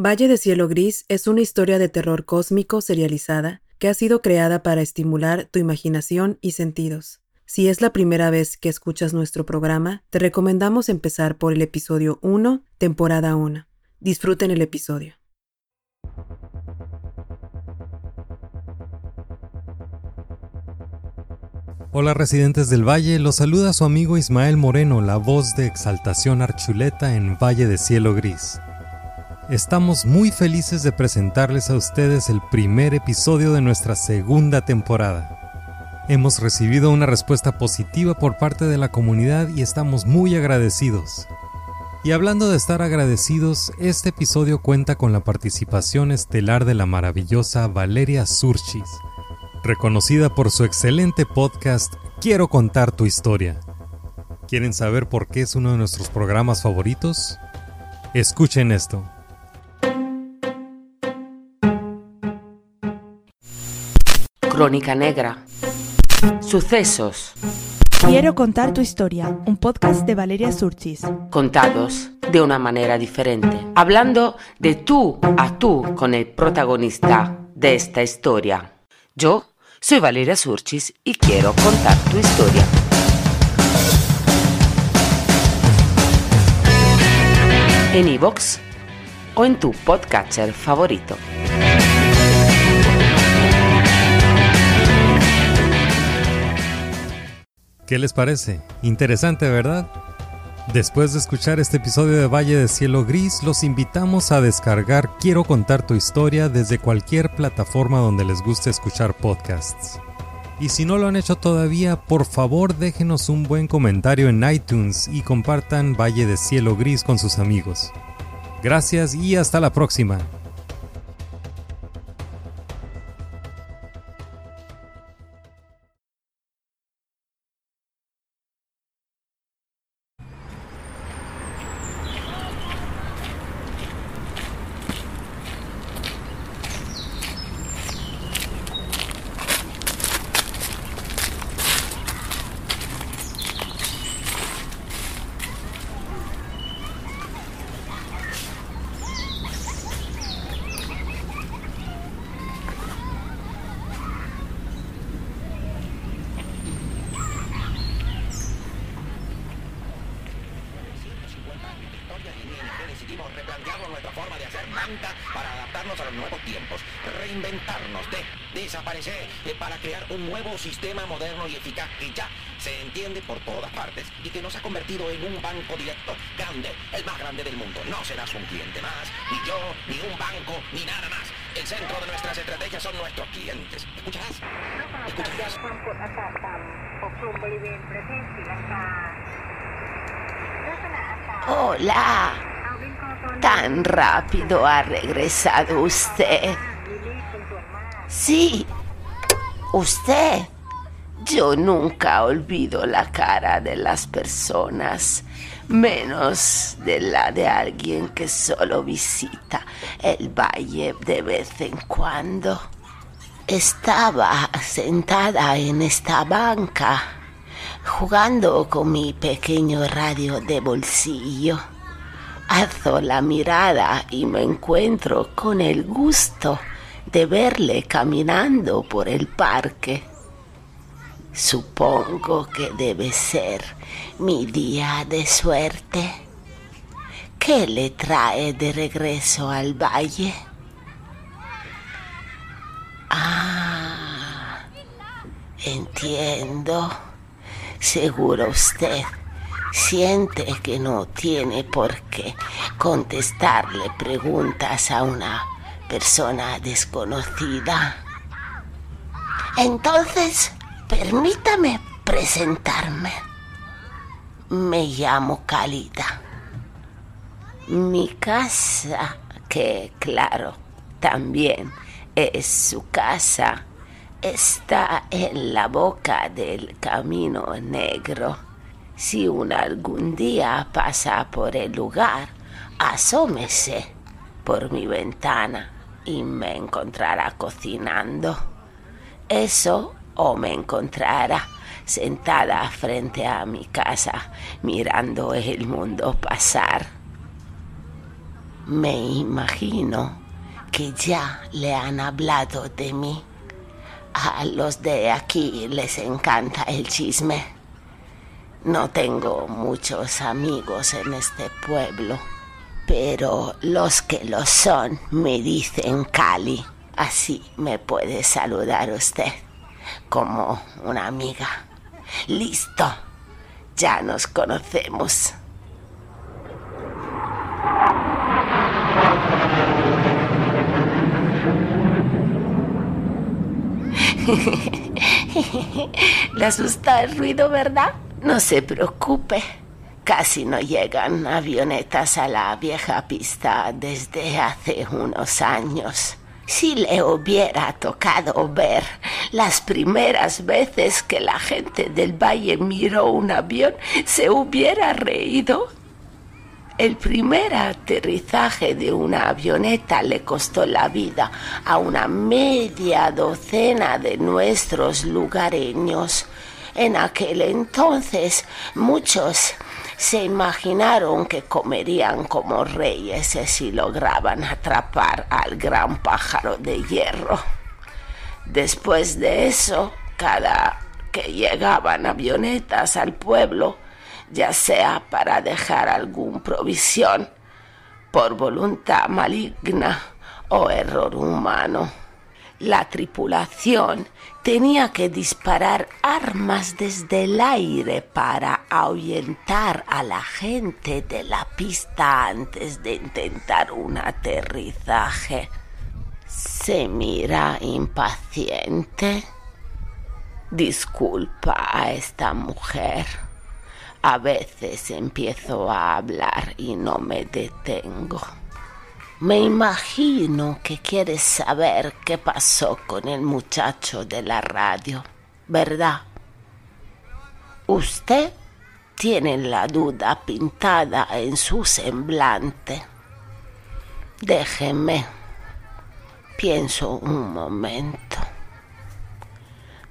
Valle de Cielo Gris es una historia de terror cósmico serializada que ha sido creada para estimular tu imaginación y sentidos. Si es la primera vez que escuchas nuestro programa, te recomendamos empezar por el episodio 1, temporada 1. Disfruten el episodio. Hola residentes del Valle, los saluda su amigo Ismael Moreno, la voz de Exaltación Archuleta en Valle de Cielo Gris. Estamos muy felices de presentarles a ustedes el primer episodio de nuestra segunda temporada. Hemos recibido una respuesta positiva por parte de la comunidad y estamos muy agradecidos. Y hablando de estar agradecidos, este episodio cuenta con la participación estelar de la maravillosa Valeria Surchis, reconocida por su excelente podcast Quiero contar tu historia. ¿Quieren saber por qué es uno de nuestros programas favoritos? Escuchen esto. Crónica Negra. Sucesos. Quiero contar tu historia, un podcast de Valeria Surchis. Contados de una manera diferente. Hablando de tú a tú con el protagonista de esta historia. Yo soy Valeria Surchis y quiero contar tu historia. En iVoox o en tu podcatcher favorito. ¿Qué les parece? Interesante, ¿verdad? Después de escuchar este episodio de Valle de Cielo Gris, los invitamos a descargar Quiero contar tu historia desde cualquier plataforma donde les guste escuchar podcasts. Y si no lo han hecho todavía, por favor déjenos un buen comentario en iTunes y compartan Valle de Cielo Gris con sus amigos. Gracias y hasta la próxima. tan rápido ha regresado usted. Sí, usted. Yo nunca olvido la cara de las personas, menos de la de alguien que solo visita el valle de vez en cuando. Estaba sentada en esta banca, jugando con mi pequeño radio de bolsillo Alzo la mirada y me encuentro con el gusto de verle caminando por el parque. Supongo que debe ser mi día de suerte. ¿Qué le trae de regreso al valle? Ah, entiendo. Seguro usted siente que no tiene por qué contestarle preguntas a una persona desconocida. Entonces, permítame presentarme. Me llamo Calida. Mi casa, que claro, también es su casa, está en la boca del camino negro. Si uno algún día pasa por el lugar, asómese por mi ventana y me encontrará cocinando. Eso o me encontrará sentada frente a mi casa mirando el mundo pasar. Me imagino que ya le han hablado de mí. A los de aquí les encanta el chisme. No tengo muchos amigos en este pueblo, pero los que lo son me dicen Cali. Así me puede saludar usted como una amiga. Listo, ya nos conocemos. Le asusta el ruido, ¿verdad? No se preocupe. Casi no llegan avionetas a la vieja pista desde hace unos años. Si le hubiera tocado ver las primeras veces que la gente del valle miró un avión, se hubiera reído. El primer aterrizaje de una avioneta le costó la vida a una media docena de nuestros lugareños. En aquel entonces muchos se imaginaron que comerían como reyes si lograban atrapar al gran pájaro de hierro. Después de eso, cada que llegaban avionetas al pueblo, ya sea para dejar alguna provisión por voluntad maligna o error humano, la tripulación tenía que disparar armas desde el aire para ahuyentar a la gente de la pista antes de intentar un aterrizaje. Se mira impaciente. Disculpa a esta mujer. A veces empiezo a hablar y no me detengo. Me imagino que quieres saber qué pasó con el muchacho de la radio, ¿verdad? Usted tiene la duda pintada en su semblante. Déjeme. Pienso un momento.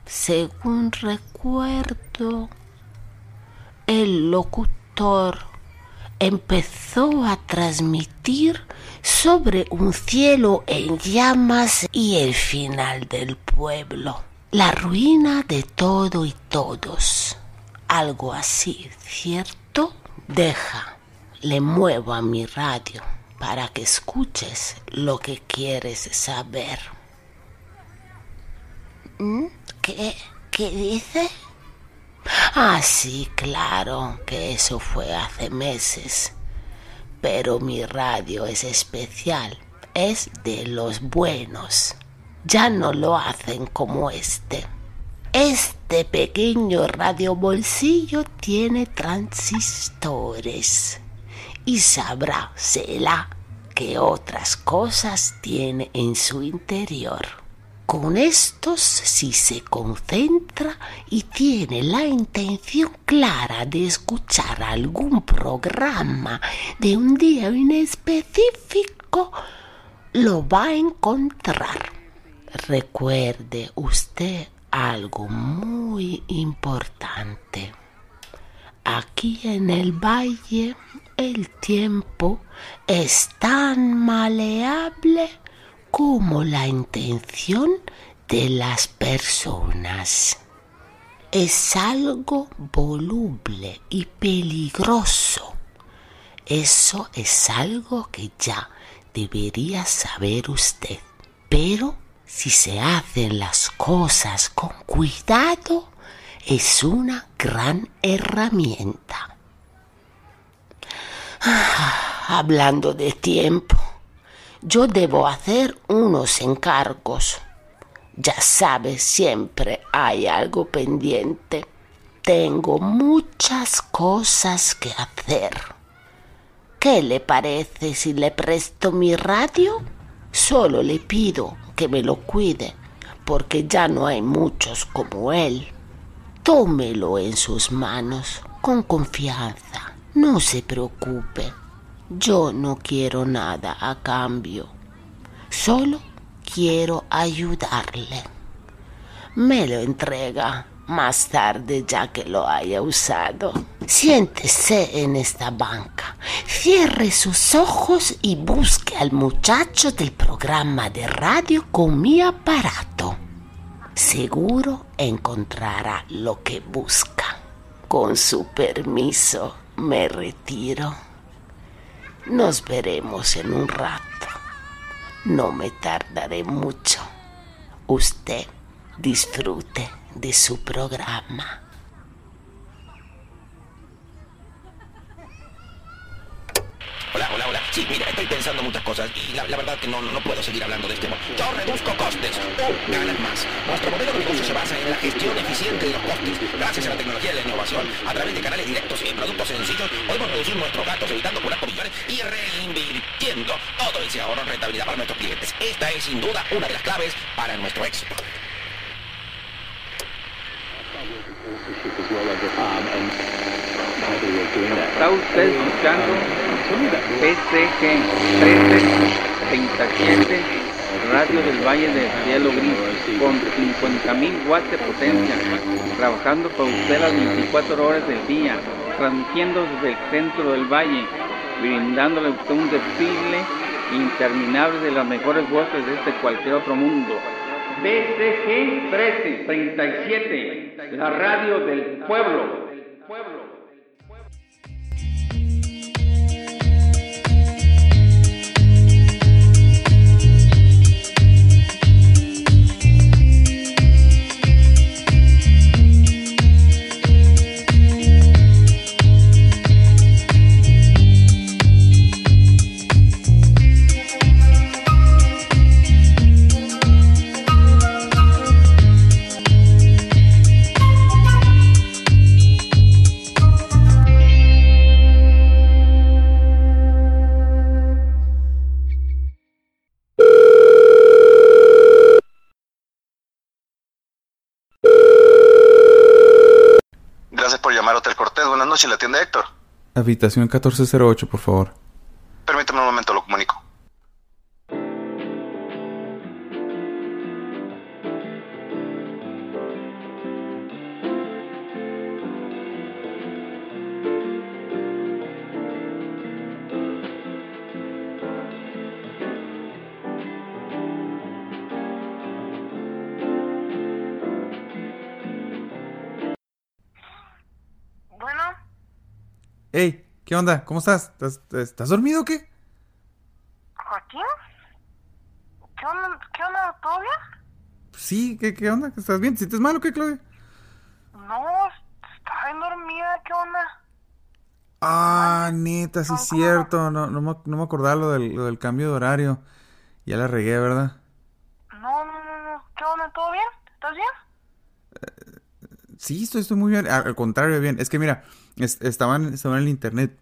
Según recuerdo, el locutor empezó a transmitir sobre un cielo en llamas y el final del pueblo, la ruina de todo y todos. Algo así, ¿cierto? Deja, le muevo a mi radio para que escuches lo que quieres saber. ¿Mm? ¿Qué? ¿Qué dice? Ah, sí, claro, que eso fue hace meses. Pero mi radio es especial, es de los buenos. Ya no lo hacen como este. Este pequeño radio bolsillo tiene transistores y sabrá, será, que otras cosas tiene en su interior. Con estos, si se concentra y tiene la intención clara de escuchar algún programa de un día en específico, lo va a encontrar. Recuerde usted algo muy importante. Aquí en el valle el tiempo es tan maleable como la intención de las personas. Es algo voluble y peligroso. Eso es algo que ya debería saber usted. Pero si se hacen las cosas con cuidado, es una gran herramienta. Ah, hablando de tiempo, yo debo hacer unos encargos. Ya sabes, siempre hay algo pendiente. Tengo muchas cosas que hacer. ¿Qué le parece si le presto mi radio? Solo le pido que me lo cuide, porque ya no hay muchos como él. Tómelo en sus manos con confianza. No se preocupe. Yo no quiero nada a cambio. Solo quiero ayudarle. Me lo entrega más tarde ya que lo haya usado. Siéntese en esta banca, cierre sus ojos y busque al muchacho del programa de radio con mi aparato. Seguro encontrará lo que busca. Con su permiso, me retiro. Nos veremos en un rato. No me tardaré mucho. Usted disfrute de su programa. Hola, hola, hola. Sí, mira, estoy pensando muchas cosas y la, la verdad que no, no puedo seguir hablando de este modo. Yo reduzco costes, tú ganas más. Nuestro modelo de negocio se basa en la gestión eficiente de los costes. Gracias a la tecnología y la innovación, a través de canales directos y productos sencillos, podemos reducir nuestros gastos evitando cobrar comisiones y reinvirtiendo todo ese ahorro en rentabilidad para nuestros clientes. Esta es sin duda una de las claves para nuestro éxito. Está usted escuchando PCG 1337, Radio del Valle de Cielo Gris, con 50.000 watts de potencia, trabajando para usted las 24 horas del día, transmitiendo desde el centro del valle, brindándole a usted un desfile interminable de las mejores voces de este cualquier otro mundo. BCG 1337, la radio del pueblo. Héctor. Habitación 1408, por favor. ¿Qué onda? ¿Cómo estás? ¿Estás, estás dormido o qué? Joaquín. ¿Qué onda? ¿Qué onda? ¿Todo bien? Sí, ¿qué, qué onda? ¿Estás bien? ¿Te sientes mal o qué, Claudia? No, estaba bien dormida. ¿Qué onda? Ah, neta, sí ¿cómo, es cierto. No, no, me, no me acordaba lo del, lo del cambio de horario. Ya la regué, ¿verdad? No, no, no, no. ¿Qué onda? ¿Todo bien? ¿Estás bien? Sí, estoy, muy bien. Al contrario, bien. Es que mira, es- estaban, en el internet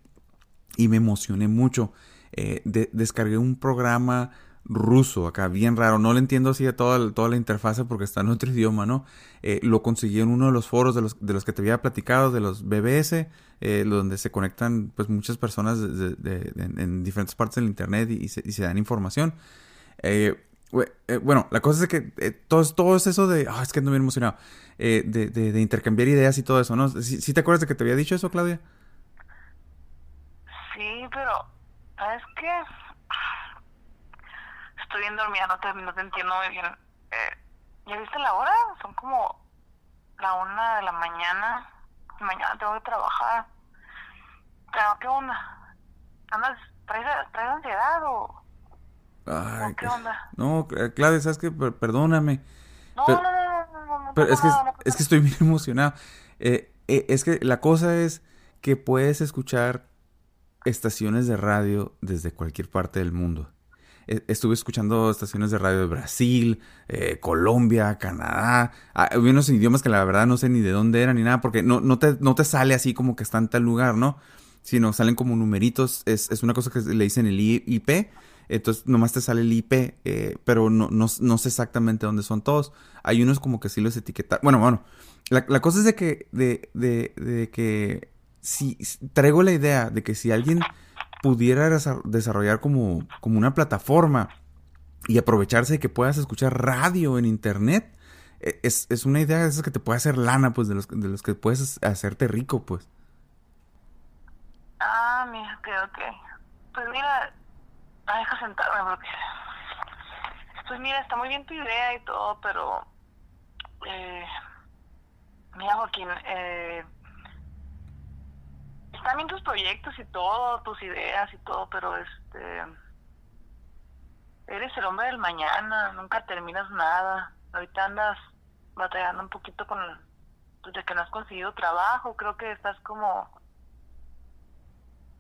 y me emocioné mucho. Eh, de- descargué un programa ruso acá, bien raro. No le entiendo así a toda, toda la interfase porque está en otro idioma, ¿no? Eh, lo conseguí en uno de los foros de los, de los que te había platicado, de los BBS, eh, donde se conectan pues muchas personas en diferentes partes del internet y, y se, y se dan información. Eh, eh, bueno, la cosa es que eh, todo, todo es eso de... ah, es que ando bien emocionado. eh, de, intercambiar ideas y todo eso, ¿no? ¿Sí, te acuerdas de que te había dicho eso, Claudia? Sí, pero... ¿Sabes qué? Estoy bien dormida. No te, no te entiendo muy bien. Eh, ¿Ya viste la hora? Son como la una de la mañana. Mañana tengo que trabajar. ¿qué onda? ¿Andas... ¿Traes, traes ansiedad o...? Ay, ¿Qué onda? No, eh, Claudia, ¿sabes qué? Per- perdóname. No, Pero- no, no, no, no, Pero es que, es que estoy bien emocionado. Eh, eh, es que la cosa es que puedes escuchar estaciones de radio desde cualquier parte del mundo. Eh, Estuve escuchando estaciones de radio de Brasil, eh, Colombia, Canadá. Ah, Había unos idiomas que la verdad no sé ni de dónde eran ni nada, porque no, no, te, no te sale así como que está en tal lugar, ¿no? Sino salen como numeritos. Es, es una cosa que le dicen el IP. Entonces nomás te sale el IP, eh, pero no, no, no sé exactamente dónde son todos. Hay unos como que sí los etiquetan. Bueno, bueno. La, la cosa es de que, de, de, de que si traigo la idea de que si alguien pudiera desa- desarrollar como, como una plataforma y aprovecharse de que puedas escuchar radio en internet, e, es, es una idea de esas que te puede hacer lana, pues, de los, de los que puedes hacerte rico, pues. Ah, mira, ok, ok. Pues mira, ah, deja sentarme porque... Pues mira, está muy bien tu idea y todo, pero... Eh, mira, Joaquín, eh, están bien tus proyectos y todo, tus ideas y todo, pero este... Eres el hombre del mañana, nunca terminas nada. Ahorita andas batallando un poquito con... Desde que no has conseguido trabajo, creo que estás como...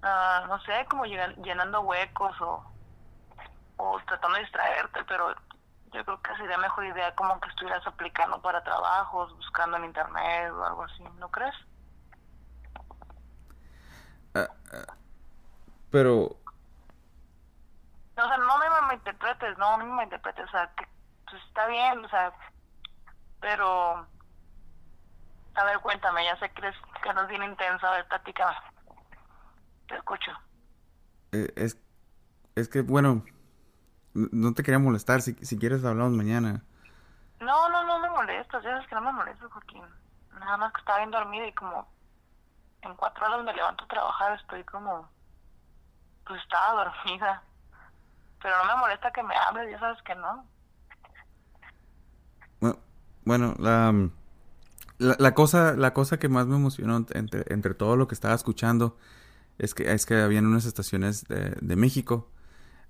ah, no sé, como llenando huecos o, o tratando de distraerte, pero yo creo que sería mejor idea como que estuvieras aplicando para trabajos, buscando en internet o algo así, ¿no crees? Ah, ah, pero, No, o sea, no me malinterpretes, no, no me malinterpretes, o sea, que pues, está bien, o sea, pero... A ver, cuéntame, ya sé que eres, que eres bien intenso, a ver, platícame. Te escucho. eh, es, es que, bueno, no te quería molestar. Si, si quieres, hablamos mañana. No, no, no me molestas, ya sabes que no me molestas, Joaquín. Nada más que estaba bien dormida y como en cuatro horas me levanto a trabajar, estoy como... Pues estaba dormida. Pero no me molesta que me hables, ya sabes que no. Bu- Bueno, la, la, la cosa, la cosa que más me emocionó entre, entre todo lo que estaba escuchando es que, es que habían unas estaciones de, de México.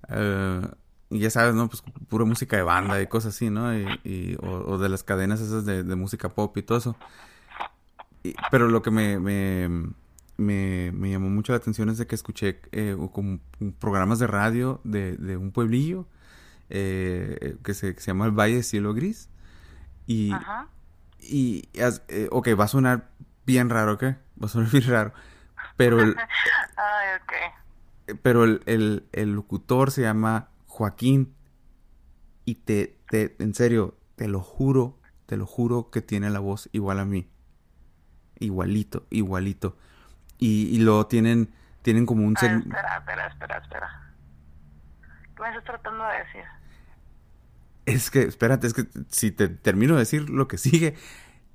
eh, y ya sabes, ¿no? Pues pura música de banda y cosas así, ¿no? Y, y- o, o de las cadenas esas de, de música pop y todo eso. Y- pero lo que me, me, me, me llamó mucho la atención es de que escuché eh, como programas de radio de, de un pueblillo eh, que, se, que se llama el Valle de Cielo Gris. Y, Ajá. y haz- eh, ok, va a sonar bien raro, ¿ok? Va a sonar bien raro. Pero el, Ay, ok. pero el, el, el locutor se llama Joaquín. Y te, te, en serio, te lo juro, te lo juro que tiene la voz igual a mí. Igualito, igualito. Y, y luego tienen, tienen como un Ay, espera, espera, espera, espera. ¿Qué me estás tratando de decir? Es que, espérate, es que si te termino de decir lo que sigue,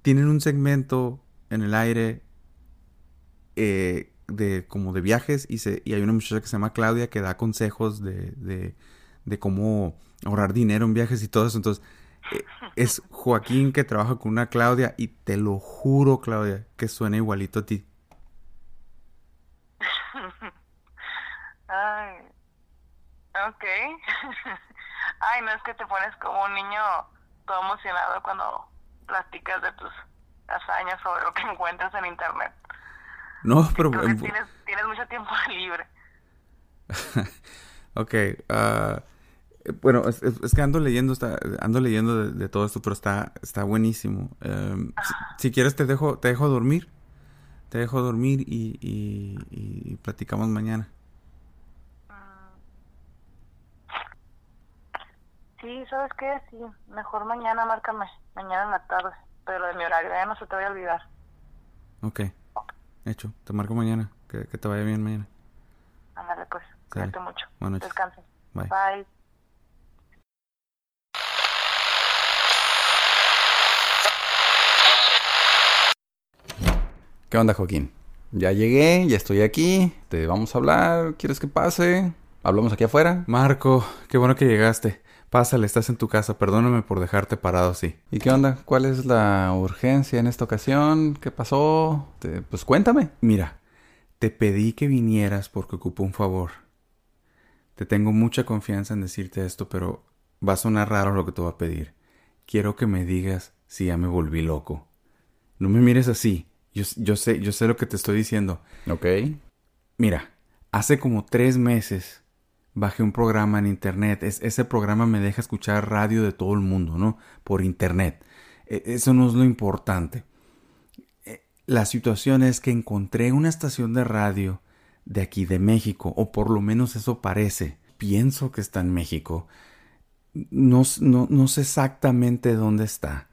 tienen un segmento en el aire eh, de como de viajes y, se, y hay una muchacha que se llama Claudia que da consejos de, de, de cómo ahorrar dinero en viajes y todo eso. Entonces, eh, es Joaquín que trabaja con una Claudia y te lo juro, Claudia, que suena igualito a ti. Ay, ok. Ay, no es que te pones como un niño todo emocionado cuando platicas de tus hazañas sobre lo que encuentras en internet. No, pero... Tienes, tienes mucho tiempo libre. Ok, eh, bueno, es, que ando leyendo, está, ando leyendo de, de todo esto, pero está, está buenísimo. Em, si, si quieres te dejo, te dejo dormir, te dejo dormir y, y, y platicamos mañana. Sí, ¿sabes qué? Sí, mejor mañana márcame, mañana en la tarde, pero de mi horario ya no se te vaya a olvidar. Ok, hecho, te marco mañana, que, que te vaya bien mañana. Ándale pues, cuídate mucho. Buenas noches. Descansa. Bye. Bye. ¿Qué onda, Joaquín? Ya llegué, ya estoy aquí. Te vamos a hablar. ¿Quieres que pase? ¿Hablamos aquí afuera? Marco, qué bueno que llegaste. Pásale, estás en tu casa, perdóname por dejarte parado así. ¿Y qué onda? ¿Cuál es la urgencia en esta ocasión? ¿Qué pasó? Te- pues cuéntame. Mira, te pedí que vinieras porque ocupo un favor. Te tengo mucha confianza en decirte esto, pero va a sonar raro lo que te voy a pedir. Quiero que me digas si ya me volví loco. No me mires así. Yo, yo sé, yo sé lo que te estoy diciendo. Ok. Mira, hace como tres meses bajé un programa en internet. Es- ese programa me deja escuchar radio de todo el mundo, ¿no? Por internet. E- eso no es lo importante. Eh, La situación es que encontré una estación de radio de aquí de México, o por lo menos eso parece. Pienso que está en México. No, s- no, no sé exactamente dónde está.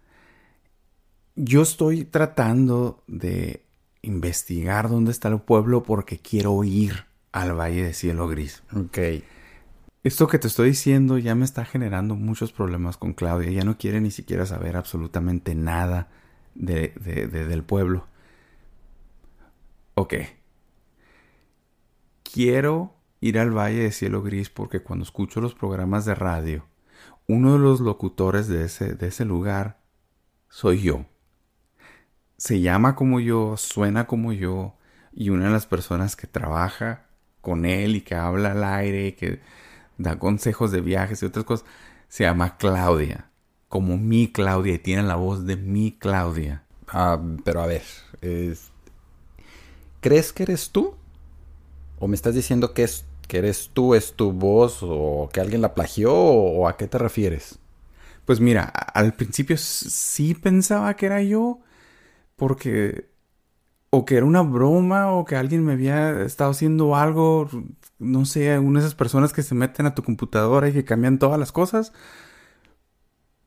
Yo estoy tratando de investigar dónde está el pueblo porque quiero ir al Valle de Cielo Gris. Ok. Esto que te estoy diciendo ya me está generando muchos problemas con Claudia. Ya no quiere ni siquiera saber absolutamente nada de, de- de- del pueblo. Ok. Quiero ir al Valle de Cielo Gris porque cuando escucho los programas de radio, uno de los locutores de ese, de ese lugar soy yo. Se llama como yo, suena como yo, y una de las personas que trabaja con él y que habla al aire y que da consejos de viajes y otras cosas, se llama Claudia. Como mi Claudia, y tiene la voz de mi Claudia. Ah, pero a ver, es- ¿crees que eres tú? ¿O me estás diciendo que, es, que eres tú, es tu voz, o que alguien la plagió, o, a qué te refieres? Pues mira, al principio sí pensaba que era yo, porque o que era una broma, o que alguien me había estado haciendo algo, no sé, una de esas personas que se meten a tu computadora y que cambian todas las cosas.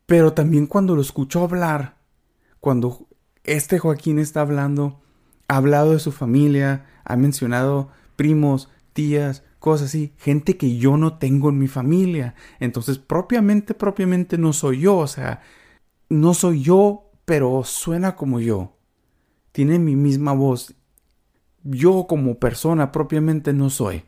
Pero también cuando lo escucho hablar, cuando este Joaquín está hablando, ha hablado de su familia, ha mencionado primos, tías, cosas así, gente que yo no tengo en mi familia. Entonces, propiamente, propiamente no soy yo, o sea, no soy yo, pero suena como yo. Tiene mi misma voz. Yo como persona propiamente no soy.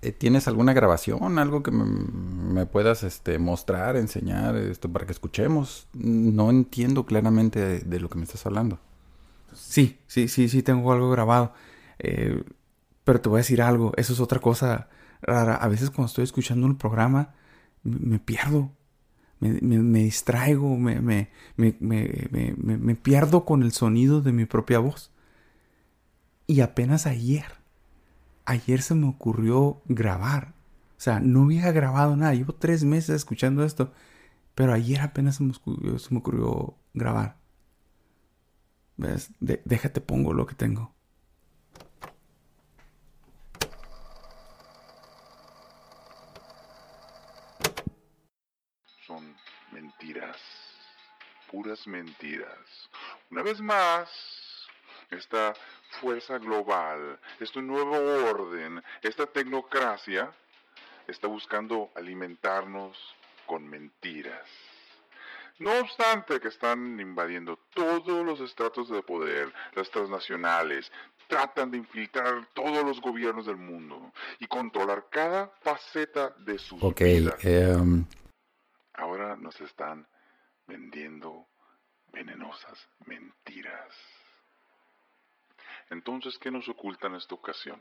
Eh, ¿Tienes alguna grabación, algo que me, me puedas este, mostrar, enseñar, esto para que escuchemos? No entiendo claramente de, de lo que me estás hablando. Sí, sí, sí, sí, tengo algo grabado. Eh, pero te voy a decir algo, eso es otra cosa rara. A veces cuando estoy escuchando un programa, me pierdo. Me, me- me distraigo, me, me, pierdo con el sonido de mi propia voz. Y apenas ayer, ayer se me ocurrió grabar. O sea, no había grabado nada. Llevo tres meses escuchando esto. Pero ayer apenas se me ocurrió, grabar. ¿Ves? Déjate pongo lo que tengo. Puras mentiras. Una vez más, esta fuerza global, este nuevo orden, esta tecnocracia está buscando alimentarnos con mentiras. No obstante que están invadiendo todos los estratos de poder, las transnacionales, tratan de infiltrar todos los gobiernos del mundo y controlar cada faceta de sus Ok, vidas. em, Ahora nos están vendiendo venenosas mentiras. Entonces, ¿qué nos oculta en esta ocasión?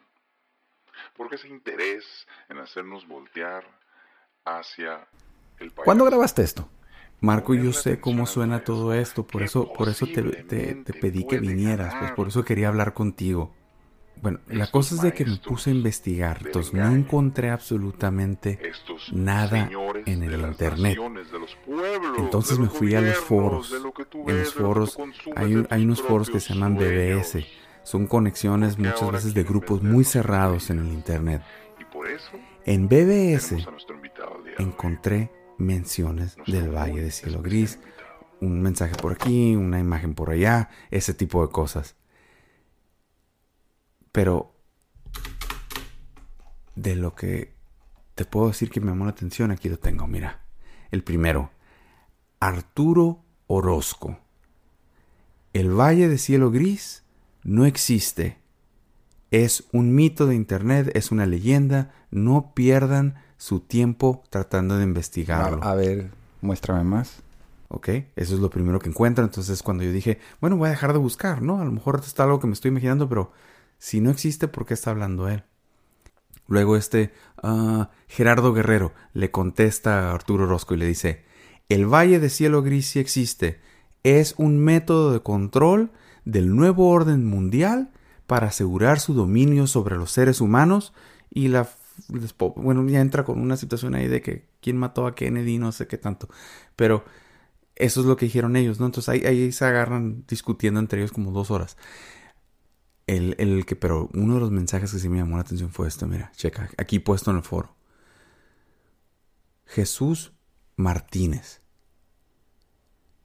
¿Por qué ese interés en hacernos voltear hacia el país? ¿Cuándo grabaste esto? Marco, yo sé cómo suena todo esto, por eso, por eso te, te- te pedí que vinieras, pues por eso quería hablar contigo. Bueno, la cosa es de que me puse a investigar, entonces no encontré absolutamente nada en el internet. Entonces me fui a los foros. En los foros hay, hay unos foros que se llaman BBS. Son conexiones muchas veces de grupos muy cerrados en el internet. En BBS encontré menciones del Valle de Cielo Gris, un mensaje por aquí, una imagen por allá, ese tipo de cosas. Pero de lo que te puedo decir que me llamó la atención, aquí lo tengo, mira. El primero, Arturo Orozco. El Valle de Cielo Gris no existe. Es un mito de Internet, es una leyenda. No pierdan su tiempo tratando de investigarlo. A, a ver, muéstrame más. ¿Ok? Eso es lo primero que encuentro. Entonces cuando yo dije, bueno, voy a dejar de buscar, ¿no? A lo mejor está algo que me estoy imaginando, pero si no existe, ¿por qué está hablando él? Luego este ah, Gerardo Guerrero le contesta a Arturo Orozco y le dice, el Valle de Cielo Gris sí existe. Es un método de control del nuevo orden mundial para asegurar su dominio sobre los seres humanos y la... Bueno, ya entra con una situación ahí de que quién mató a Kennedy, no sé qué tanto. Pero eso es lo que dijeron ellos, ¿no? Entonces ahí se agarran discutiendo entre ellos como dos horas. El, el que, pero uno de los mensajes que sí me llamó la atención fue esto, mira, checa, aquí puesto en el foro. Jesús Martínez.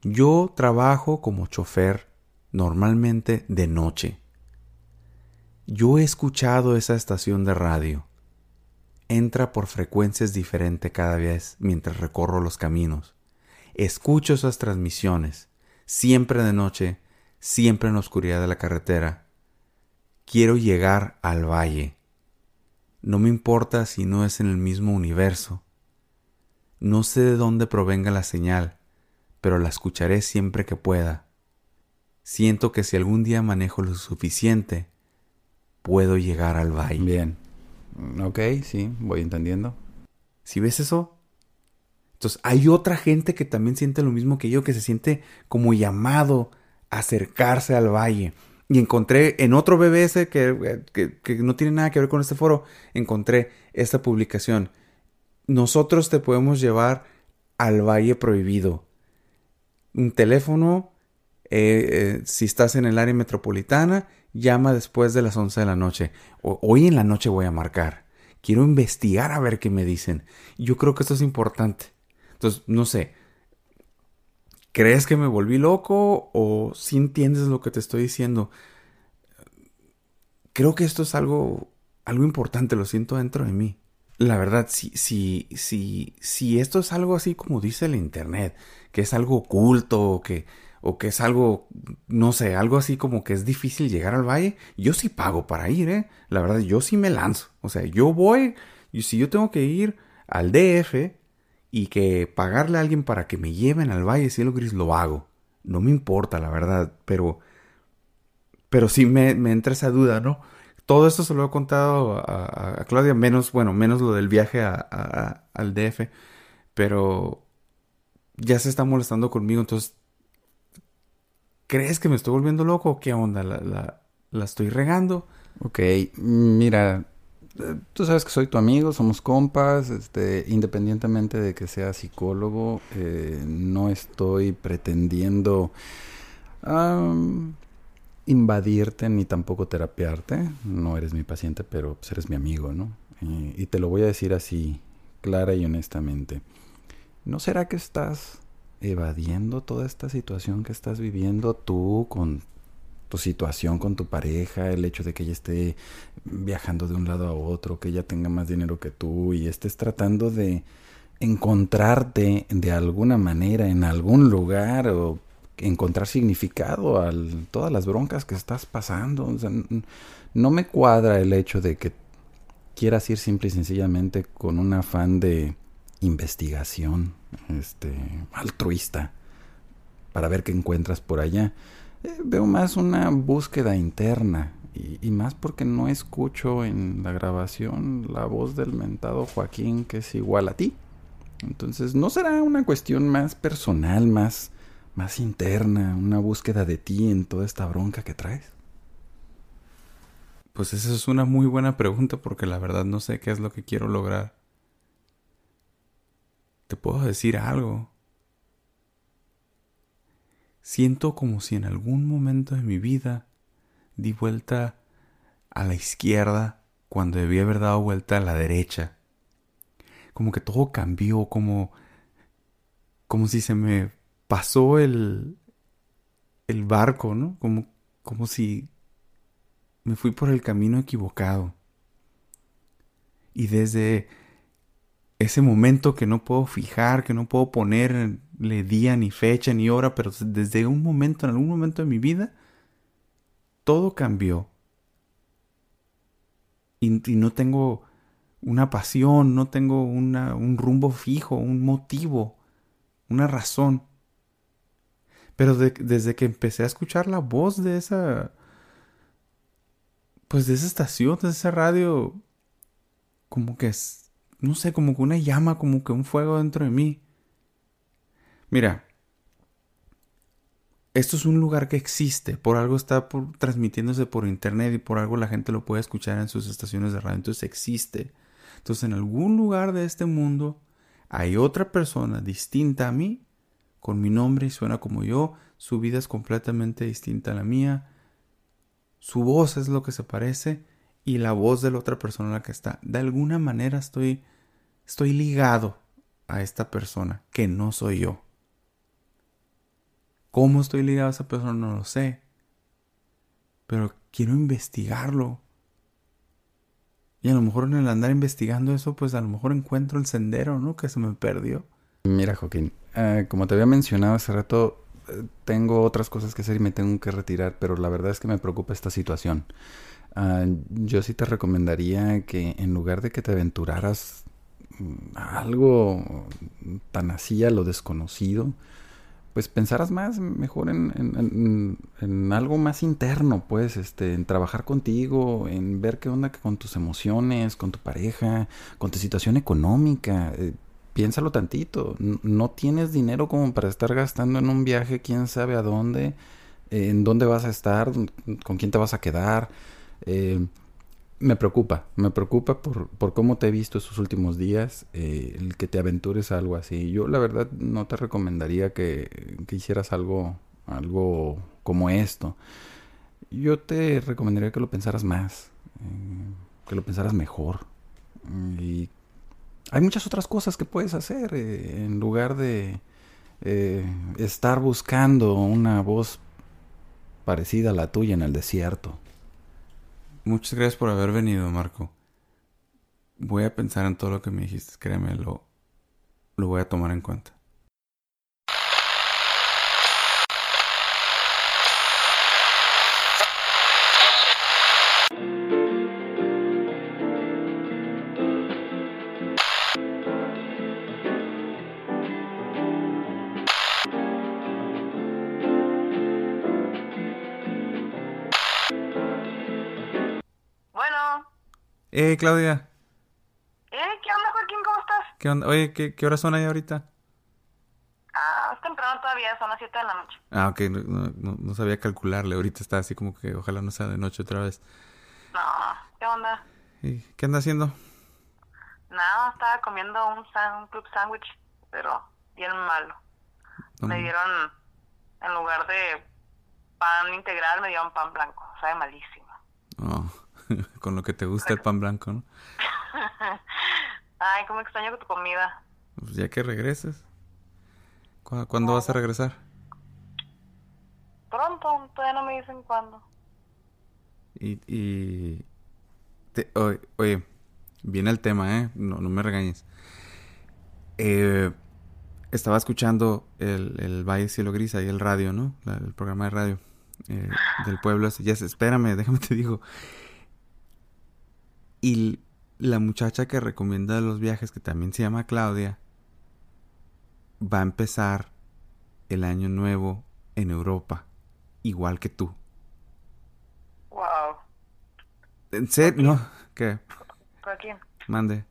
Yo trabajo como chofer normalmente de noche. Yo he escuchado esa estación de radio. entra por frecuencias diferentes cada vez mientras recorro los caminos. Escucho esas transmisiones, siempre de noche, siempre en la oscuridad de la carretera. Quiero llegar al valle. No me importa si no es en el mismo universo. No sé de dónde provenga la señal, pero la escucharé siempre que pueda. Siento que si algún día manejo lo suficiente, puedo llegar al valle. Bien. Ok, sí, voy entendiendo. ¿Si ves eso? Entonces, hay otra gente que también siente lo mismo que yo, que se siente como llamado a acercarse al valle. Y encontré en otro BBS que, que, no tiene nada que ver con este foro, encontré esta publicación. Nosotros te podemos llevar al Valle Prohibido. Un teléfono, eh, eh, si estás en el área metropolitana, llama después de las 11 de la noche. hoy en la noche voy a marcar. Quiero investigar a ver qué me dicen. Yo creo que esto es importante. Entonces, no sé. ¿Crees que me volví loco o si entiendes lo que te estoy diciendo? Creo que esto es algo, algo importante, lo siento dentro de mí. La verdad, si, si, si, si esto es algo así como dice el Internet, que es algo oculto, que, o que es algo, no sé, algo así como que es difícil llegar al valle, yo sí pago para ir, ¿eh? La verdad, yo sí me lanzo. O sea, yo voy, y si yo tengo que ir al DF y que pagarle a alguien para que me lleven al valle Cielo Gris, lo hago. No me importa, la verdad, pero, pero sí me, me entra esa duda, ¿no? Todo esto se lo he contado a, Claudia, menos, bueno, menos lo del viaje a, al DF, pero ya se está molestando conmigo, entonces ¿Crees que me estoy volviendo loco? ¿Qué onda? ¿La, la, estoy regando? Ok, mira, tú sabes que soy tu amigo, somos compas, este, independientemente de que sea psicólogo, eh, no estoy pretendiendo invadirte ni tampoco terapiarte. No eres mi paciente, pero pues, eres mi amigo, ¿no? y te lo voy a decir así, clara y honestamente. ¿No será que estás evadiendo toda esta situación que estás viviendo tú con tu situación con tu pareja, el hecho de que ella esté viajando de un lado a otro, que ella tenga más dinero que tú y estés tratando de encontrarte de alguna manera en algún lugar o encontrar significado a todas las broncas que estás pasando. no me cuadra el hecho de que quieras ir simple y sencillamente con un afán de investigación este, altruista para ver qué encuentras por allá. Veo más una búsqueda interna y, más porque no escucho en la grabación la voz del mentado Joaquín que es igual a ti. Entonces, ¿no será una cuestión más personal, más, más interna, una búsqueda de ti en toda esta bronca que traes? Pues esa es una muy buena pregunta porque la verdad no sé qué es lo que quiero lograr te puedo decir algo. Siento como si en algún momento de mi vida di vuelta a la izquierda cuando debía haber dado vuelta a la derecha. Como que todo cambió, como, como si se me pasó el, el barco, ¿no? Como, como si me fui por el camino equivocado. Y desde ese momento que no puedo fijar, que no puedo ponerle día ni fecha ni hora, pero desde un momento, en algún momento de mi vida, todo cambió. Y, no tengo una pasión, no tengo un rumbo fijo, un motivo, una razón. Pero desde que empecé a escuchar la voz de esa, pues de esa estación, de esa radio, como que es, no sé, como que una llama, como que un fuego dentro de mí. Mira, esto es un lugar que existe, por algo está transmitiéndose por internet y por algo la gente lo puede escuchar en sus estaciones de radio, entonces existe. Entonces en algún lugar de este mundo hay otra persona distinta a mí, con mi nombre y suena como yo, su vida es completamente distinta a la mía, su voz es lo que se parece y la voz de la otra persona en la que está. De alguna manera estoy estoy ligado a esta persona que no soy yo. ¿Cómo estoy ligado a esa persona? No lo sé. Pero quiero investigarlo. Y a lo mejor en el andar investigando eso, pues a lo mejor encuentro el sendero, ¿no? Que se me perdió. Mira, Joaquín, eh, como te había mencionado hace rato, eh, tengo otras cosas que hacer y me tengo que retirar, pero la verdad es que me preocupa esta situación. Ah, yo sí te recomendaría que en lugar de que te aventuraras mm, a algo tan así a lo desconocido, pues pensaras más mejor en, en, algo más interno, pues, este, en trabajar contigo, en ver qué onda con tus emociones, con tu pareja, con tu situación económica. Eh, piénsalo tantito. No tienes dinero como para estar gastando en un viaje, quién sabe a dónde, en dónde vas a estar, con quién te vas a quedar. Eh, me preocupa, me preocupa por, por, cómo te he visto estos últimos días, eh, el que te aventures algo así. Yo la verdad no te recomendaría que, que, hicieras algo, algo como esto. Yo te recomendaría que lo pensaras más, eh, que lo pensaras mejor. Y hay muchas otras cosas que puedes hacer eh, en lugar de estar buscando una voz parecida a la tuya en el desierto. Muchas gracias por haber venido, Marco. Voy a pensar en todo lo que me dijiste, créeme, lo, lo voy a tomar en cuenta. Eh, Claudia. Eh, ¿qué onda, Joaquín? ¿Cómo estás? ¿Qué onda? Oye, ¿qué, qué horas son ahí ahorita? Ah, es temprano todavía, son las 7 de la noche. Ah, ok, no, no, no, sabía calcularle. Ahorita está así como que ojalá no sea de noche otra vez. No, ¿qué onda? ¿Y qué anda haciendo? Nada, estaba comiendo un, un club sándwich, pero bien malo. Me dieron, en lugar de pan integral, me dieron pan blanco. Sabe malísimo. Oh. con lo que te gusta el pan blanco, ¿no? Ay, cómo extraño tu comida. Pues ya que regreses. ¿Cuándo vas a regresar? Pronto, todavía no me dicen cuándo. Y... y... oye, viene el tema, ¿eh? No, no me regañes. Eh, estaba escuchando el, el Valle Cielo Gris, ahí el radio, ¿no? el programa de radio eh, del pueblo. Ya, espérame, déjame te digo. Y la muchacha que recomienda los viajes, que también se llama Claudia, va a empezar el año nuevo en Europa, igual que tú. Wow. ¿En serio? No, ¿qué? quién? Mande.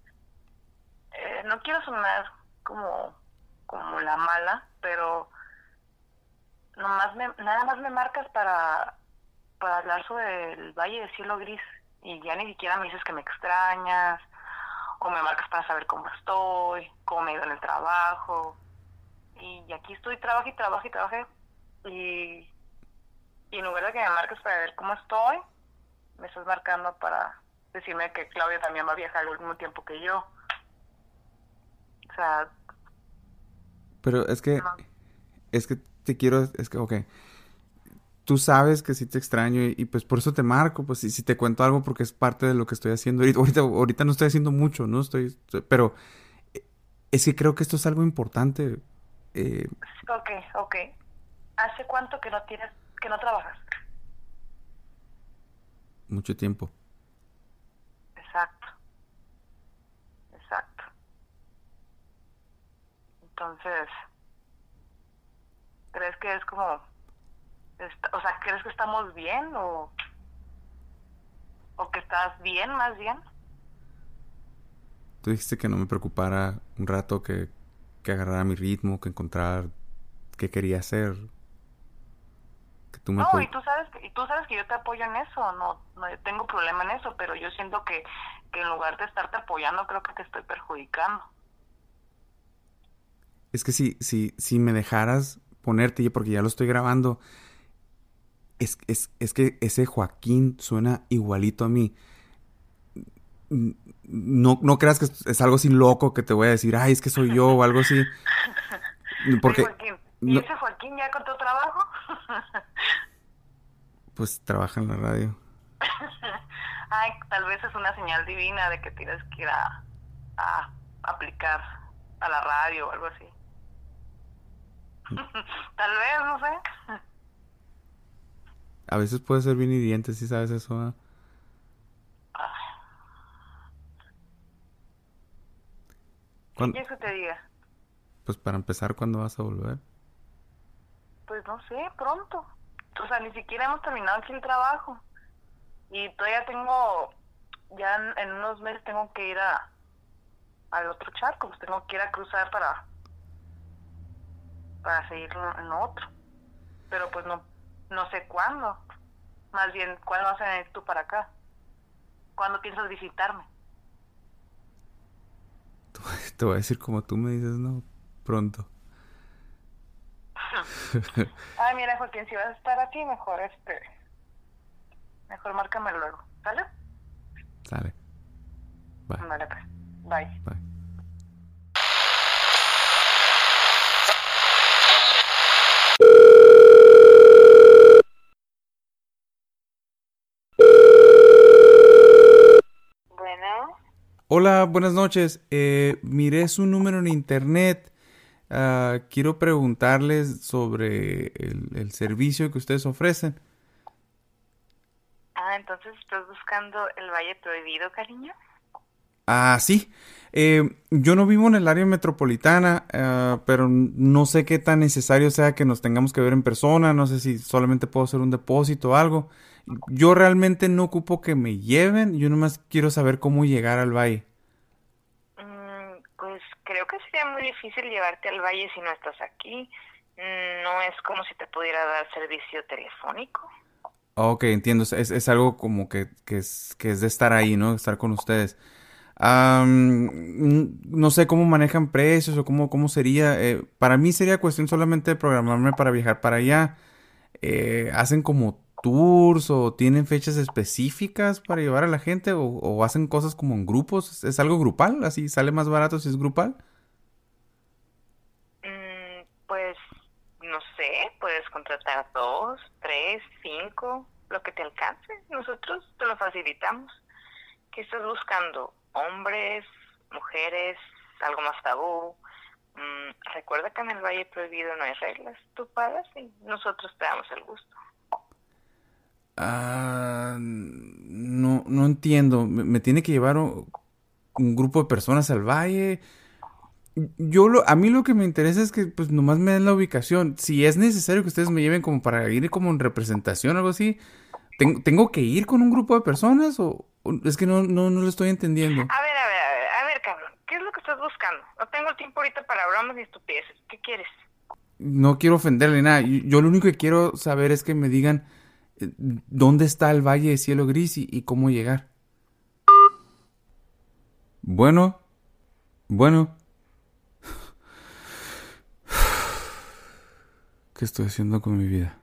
Eh, no quiero sonar como, como la mala, pero nomás me, nada más me marcas para, para hablar sobre el Valle de Cielo Gris y ya ni siquiera me dices que me extrañas o me marcas para saber cómo estoy, cómo me ha ido en el trabajo. Y aquí estoy, trabajo y trabajo y trabajo. Y, y en lugar de que me marques para ver cómo estoy, me estás marcando para decirme que Claudia también va a viajar al mismo tiempo que yo. O sea... Pero es que... Es que te quiero... Es que, ok tú sabes que sí te extraño y, pues por eso te marco, pues si, si te cuento algo porque es parte de lo que estoy haciendo. Ahorita, ahorita no estoy haciendo mucho, ¿no? Estoy, pero eh, es que creo que esto es algo importante. Eh. Ok, ok. ¿Hace cuánto que no tienes, que no trabajas? Mucho tiempo. Exacto. Exacto. Entonces, ¿crees que es como o sea, ¿crees que estamos bien o, o que estás bien más bien? Tú dijiste que no me preocupara un rato, que, que agarrara mi ritmo, que encontrar qué quería hacer. Que tú me no, y tú, sabes que, y tú sabes que yo te apoyo en eso, no, no tengo problema en eso, pero yo siento que, que en lugar de estarte apoyando, creo que te estoy perjudicando. Es que si, si, si me dejaras ponerte, porque ya lo estoy grabando, es, es, es que ese Joaquín suena igualito a mí. No, no creas que es algo así loco que te voy a decir, ay, es que soy yo o algo así. Porque, ¿Y ese Joaquín ya contó trabajo? pues trabaja en la radio. Ay, tal vez es una señal divina de que tienes que ir a, a aplicar a la radio o algo así. tal vez, no sé. A veces puede ser bien hiriente, si sabes eso. ¿ah? ¿Qué que te diga? Pues para empezar, ¿cuándo vas a volver? Pues no sé, pronto. O sea, ni siquiera hemos terminado aquí el trabajo. Y todavía tengo, ya en, en unos meses tengo que ir a al otro charco, pues tengo que ir a cruzar para para seguir en otro. Pero pues no no sé cuándo. Más bien, ¿cuándo vas a venir tú para acá? ¿Cuándo piensas visitarme? Te voy a decir como tú me dices, no, pronto. Ay, mira, Joaquín, si vas a estar aquí, mejor este... Mejor márcame luego, ¿sale? Sale. Bye. Vale, pues. Bye. Bye. Bueno, Hola, buenas noches. Eh, miré su número en internet. Ah, quiero preguntarles sobre el, el servicio que ustedes ofrecen. ah, entonces estás buscando el Valle Prohibido, cariño. Ah, sí. Eh, yo no vivo en el área metropolitana, ah, pero no sé qué tan necesario sea que nos tengamos que ver en persona. No sé si solamente puedo hacer un depósito o algo. Yo realmente no ocupo que me lleven. Yo nomás quiero saber cómo llegar al valle. Mm, pues creo que sería muy difícil llevarte al Valle si no estás aquí. Mm, No es como si te pudiera dar servicio telefónico. Ok, entiendo. Es, es algo como que, que es, que es de estar ahí, ¿no? Estar con ustedes. No sé cómo manejan precios o cómo, cómo sería. eh, para mí sería cuestión solamente de programarme para viajar para allá. Eh, ¿hacen como tours o tienen fechas específicas para llevar a la gente o, hacen cosas como en grupos? ¿Es, es algo grupal? ¿Así sale más barato si es grupal? Mm, Pues no sé, puedes contratar dos, tres, cinco, lo que te alcance. Nosotros te lo facilitamos. ¿Qué estás buscando? ¿Hombres, mujeres, algo más tabú? Mm, recuerda que en el Valle Prohibido no hay reglas. Tú pagas y nosotros te damos el gusto. Ah, no, no entiendo. ¿Me, tiene que llevar un, un grupo de personas al valle? Yo lo, a mí lo que me interesa es que pues nomás me den la ubicación. Si es necesario que ustedes me lleven como para ir como en representación o algo así, ¿ten- ¿tengo que ir con un grupo de personas o o- es que no, no, no lo estoy entendiendo? A ver, a ver, a ver, a ver, cabrón. ¿Qué es lo que estás buscando? No tengo el tiempo ahorita para bromas y estupideces. ¿Qué quieres? No quiero ofenderle nada. Yo, yo lo único que quiero saber es que me digan eh, dónde está el Valle de Cielo Gris y, y cómo llegar. Bueno, bueno. ¿Qué estoy haciendo con mi vida?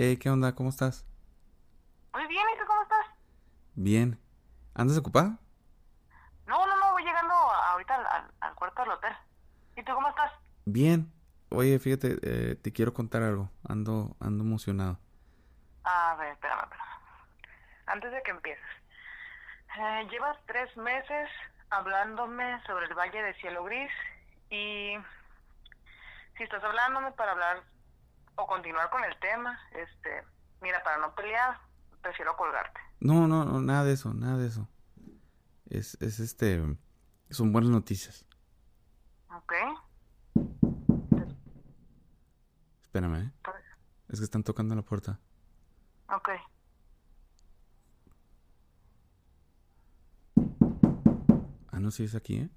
Hey, ¿qué onda? ¿Cómo estás? Muy bien, ¿y tú cómo estás? Bien. ¿Andas ocupada? No, no, no, voy llegando a- ahorita al, al- al cuarto del hotel. ¿Y tú cómo estás? Bien. Oye, fíjate, eh, te quiero contar algo. Ando, ando emocionado. A ver, espérame, espérame. Antes de que empieces. Eh, llevas tres meses hablándome sobre el Valle de Cielo Gris y si estás hablándome para hablar o continuar con el tema, este, mira, para no pelear, prefiero colgarte. No, no, no, nada de eso, nada de eso. Es, es este, son buenas noticias. ¿Ok? Espérame, ¿eh? Es que están tocando la puerta. Ok. Ah, no, sí es aquí, ¿eh?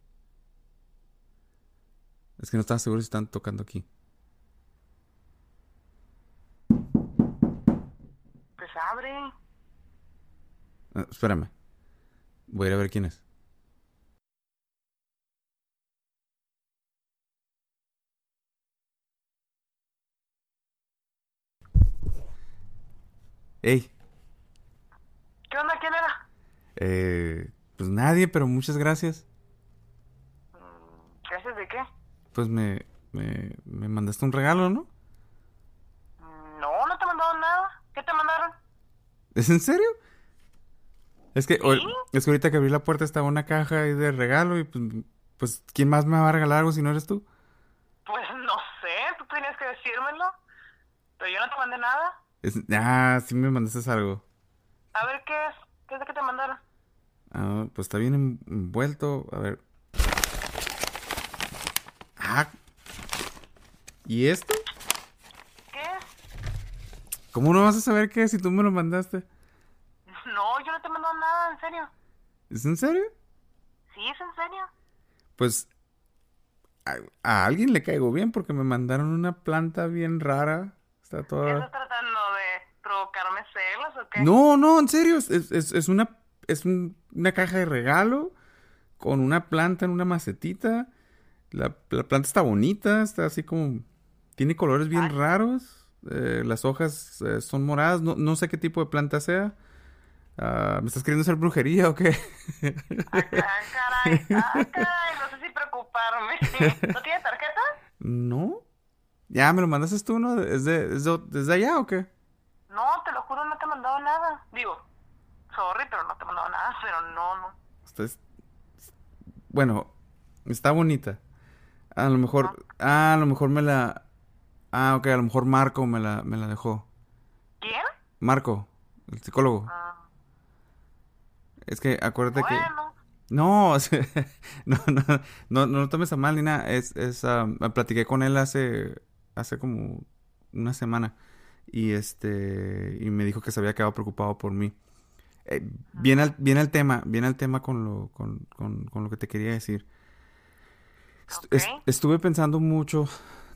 Es que no estaba seguro si están tocando aquí. Abre. Ah, espérame. Voy a ir a ver quién es. Ey, ¿Qué onda? ¿Quién era? eh, pues nadie, pero muchas gracias. ¿Gracias de qué? Pues me, me, me mandaste un regalo, ¿no? No, no te mandaron nada. ¿Qué te mandaron? ¿Es en serio? Es que, o- es que ahorita que abrí la puerta estaba una caja ahí de regalo y pues, pues, ¿quién más me va a regalar algo si no eres tú? Pues no sé, tú tenías que decírmelo. Pero yo no te mandé nada. Es- ah, sí me mandaste algo. A ver, ¿qué es? ¿Qué es de que te mandaron? Ah, pues está bien en- envuelto. A ver. Ah. ¿Y esto? ¿Cómo no vas a saber qué si tú me lo mandaste? No, yo no te mandé nada, en serio. ¿Es en serio? Sí, es en serio. Pues a, a alguien le caigo bien porque me mandaron una planta bien rara. Está ¿Estás toda... tratando de provocarme celos o qué? No, no, en serio. Es, es- es una, es un- una caja de regalo con una planta en una macetita. La, la planta está bonita, está así como... Tiene colores bien raros. Eh, las hojas eh, son moradas. No, no sé qué tipo de planta sea. Ah, ¿Me estás queriendo hacer brujería o qué? Ah, caray, ah, caray, no sé si preocuparme. ¿No tiene tarjeta? no. Ya, me lo mandaste tú, ¿no? ¿Es de, es de- desde allá o qué? No, te lo juro, no te he mandado nada. Digo, sorry, pero no te he mandado nada, pero no, no. Bueno, está bonita. A lo mejor... Ah, a lo mejor me la... Ah, ok, a lo mejor Marco me la, me la dejó. ¿Quién? Marco, el psicólogo. Es que acuérdate que... Bueno. No, o sea, no, no, no, no lo tomes a mal ni nada. Es, es, ah, platiqué con él hace, hace como una semana y este, y me dijo que se había quedado preocupado por mí. Eh, viene al, viene al tema, viene al tema con lo, con, con, con lo que te quería decir. Est- est- estuve pensando mucho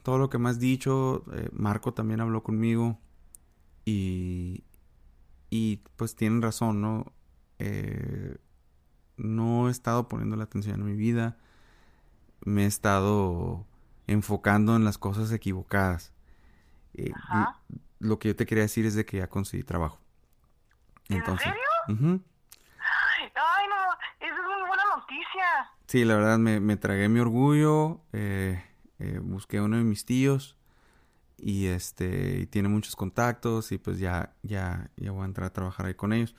todo lo que me has dicho. eh, Marco también habló conmigo y, y pues tienen razón, ¿no? Eh, no he estado poniendo la atención en mi vida. Me he estado enfocando en las cosas equivocadas. Eh, Lo que yo te quería decir es de que ya conseguí trabajo. Entonces, serio? ujú. Ay, ay, no, esa es muy buena noticia. Sí, la verdad me, me tragué mi orgullo. eh, eh, busqué a uno de mis tíos y este y tiene muchos contactos y pues ya ya ya voy a entrar a trabajar ahí con ellos.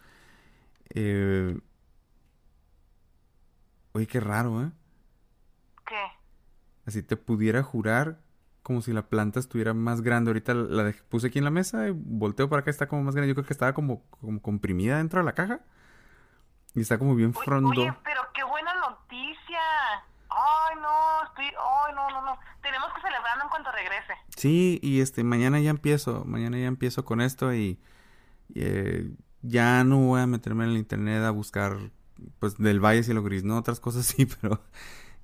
Eh, oye, qué raro, ¿eh? ¿Qué? Así te pudiera jurar como si la planta estuviera más grande. Ahorita la dej- puse aquí en la mesa y volteo para acá, está como más grande. Yo creo que estaba como, como comprimida dentro de la caja. Y está como bien frondo. Oye, pero qué buena noticia. Ay, no, estoy, ay, no, no, no. Tenemos que celebrarlo en cuanto regrese. Sí, y este, mañana ya empiezo, mañana ya empiezo con esto y, y, eh, ya no voy a meterme en el internet a buscar, pues, del Valle Cielo Gris, ¿no? Otras cosas sí, pero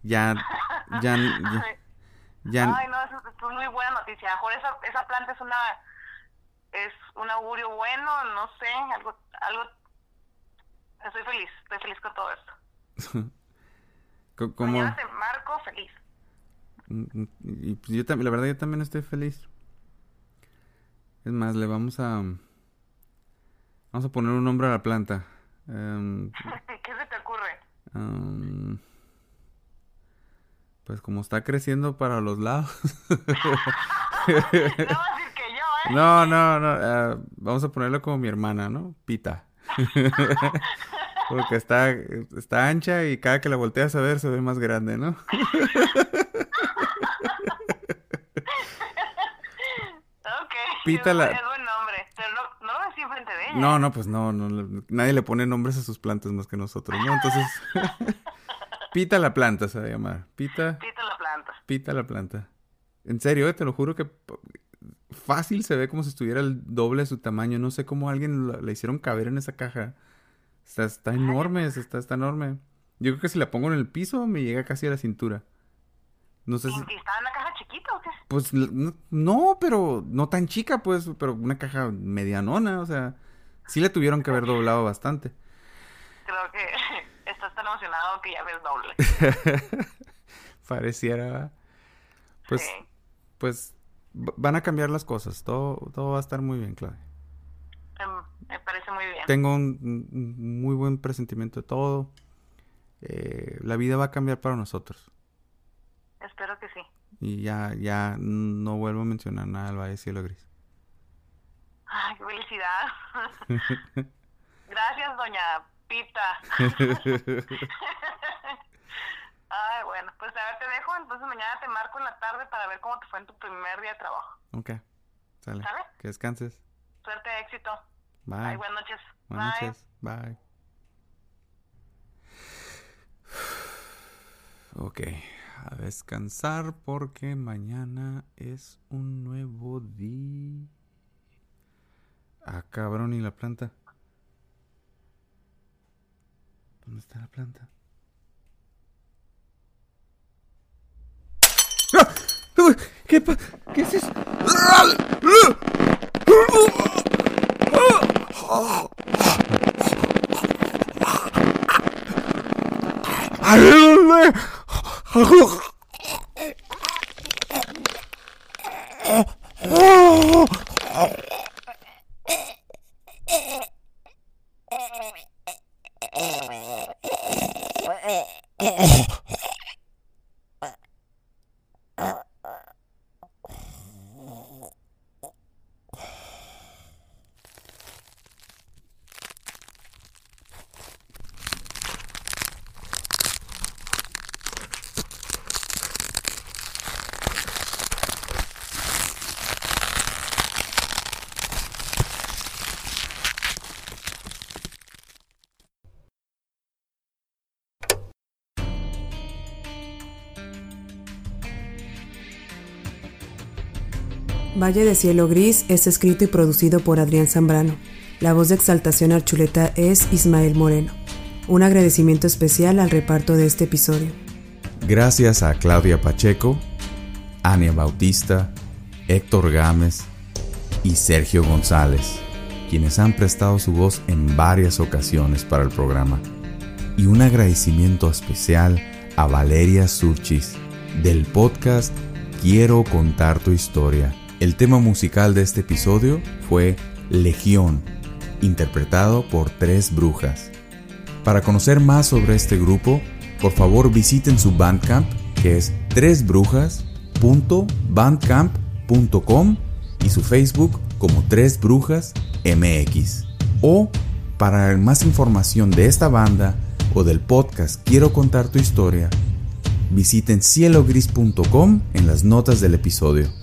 ya, ya, ya, ya- Ay, no, eso es muy buena noticia. A lo mejor esa, esa planta es una, es un augurio bueno, no sé, algo, algo. Estoy feliz, estoy feliz con todo esto. Mañana te marco feliz. Y pues yo también, la verdad yo también estoy feliz. Es más, le vamos a... Vamos a poner un nombre a la planta. Em, ¿Qué se te ocurre? am, pues como está creciendo para los lados. No vas a decir que yo, ¿eh? no, no, no. ah, vamos a ponerlo como mi hermana, ¿no? Pita. Porque está, está ancha y cada que la volteas a ver se ve más grande, ¿no? Ok. Pita es, la- nombre. Pero no, no lo decís enfrente de ella. No, no, pues no, no, nadie le pone nombres a sus plantas más que nosotros, ¿no? Entonces, Pita la planta se va a llamar. Pita, Pita la planta. Pita la planta. En serio, eh, te lo juro que fácil se ve como si estuviera el doble de su tamaño. No sé cómo alguien la, la hicieron caber en esa caja. Está, está enorme, está, está enorme. Yo creo que si la pongo en el piso me llega casi a la cintura. No sé si... ¿Y estaba en una caja chiquita o qué? Pues no, pero no tan chica, pues, pero una caja medianona, o sea, sí le tuvieron que haber doblado bastante. Creo que estás tan emocionado que ya ves doble. Pareciera. Pues, Sí. pues van a cambiar las cosas, todo, todo va a estar muy bien, Claudia. Em, Me parece muy bien. Tengo un, un muy buen presentimiento de todo. Eh, la vida va a cambiar para nosotros. Y ya, ya no vuelvo a mencionar nada del Valle de Cielo Gris. Ay, qué felicidad. Gracias, doña Pita. Ay, bueno, pues a ver, te dejo. Entonces mañana te marco en la tarde para ver cómo te fue en tu primer día de trabajo. ok, sale. ¿Sale? Que descanses. Suerte, éxito. Bye. Ay, buenas noches. Buenas Bye. noches. Bye. Ok, a descansar porque mañana es un nuevo día. Ah, cabrón, ¿y la planta? ¿Dónde está la planta? ¡Ah! ¿Qué, pa- ¿Qué es eso? ¡Ayúdame! Oh. Valle de Cielo Gris es escrito y producido por Adrián Zambrano. La voz de Exaltación Archuleta es Ismael Moreno. Un agradecimiento especial al reparto de este episodio. Gracias a Claudia Pacheco, Ania Bautista, Héctor Gámez y Sergio González, quienes han prestado su voz en varias ocasiones para el programa. Y un agradecimiento especial a Valeria Surchis, del podcast Quiero contar tu historia. El tema musical de este episodio fue Legión, interpretado por Tres Brujas. Para conocer más sobre este grupo, por favor visiten su Bandcamp, que es tresbrujas.bandcamp.com y su Facebook como Tres Brujas MX. O para más información de esta banda o del podcast Quiero contar tu historia, visiten cielogris.com en las notas del episodio.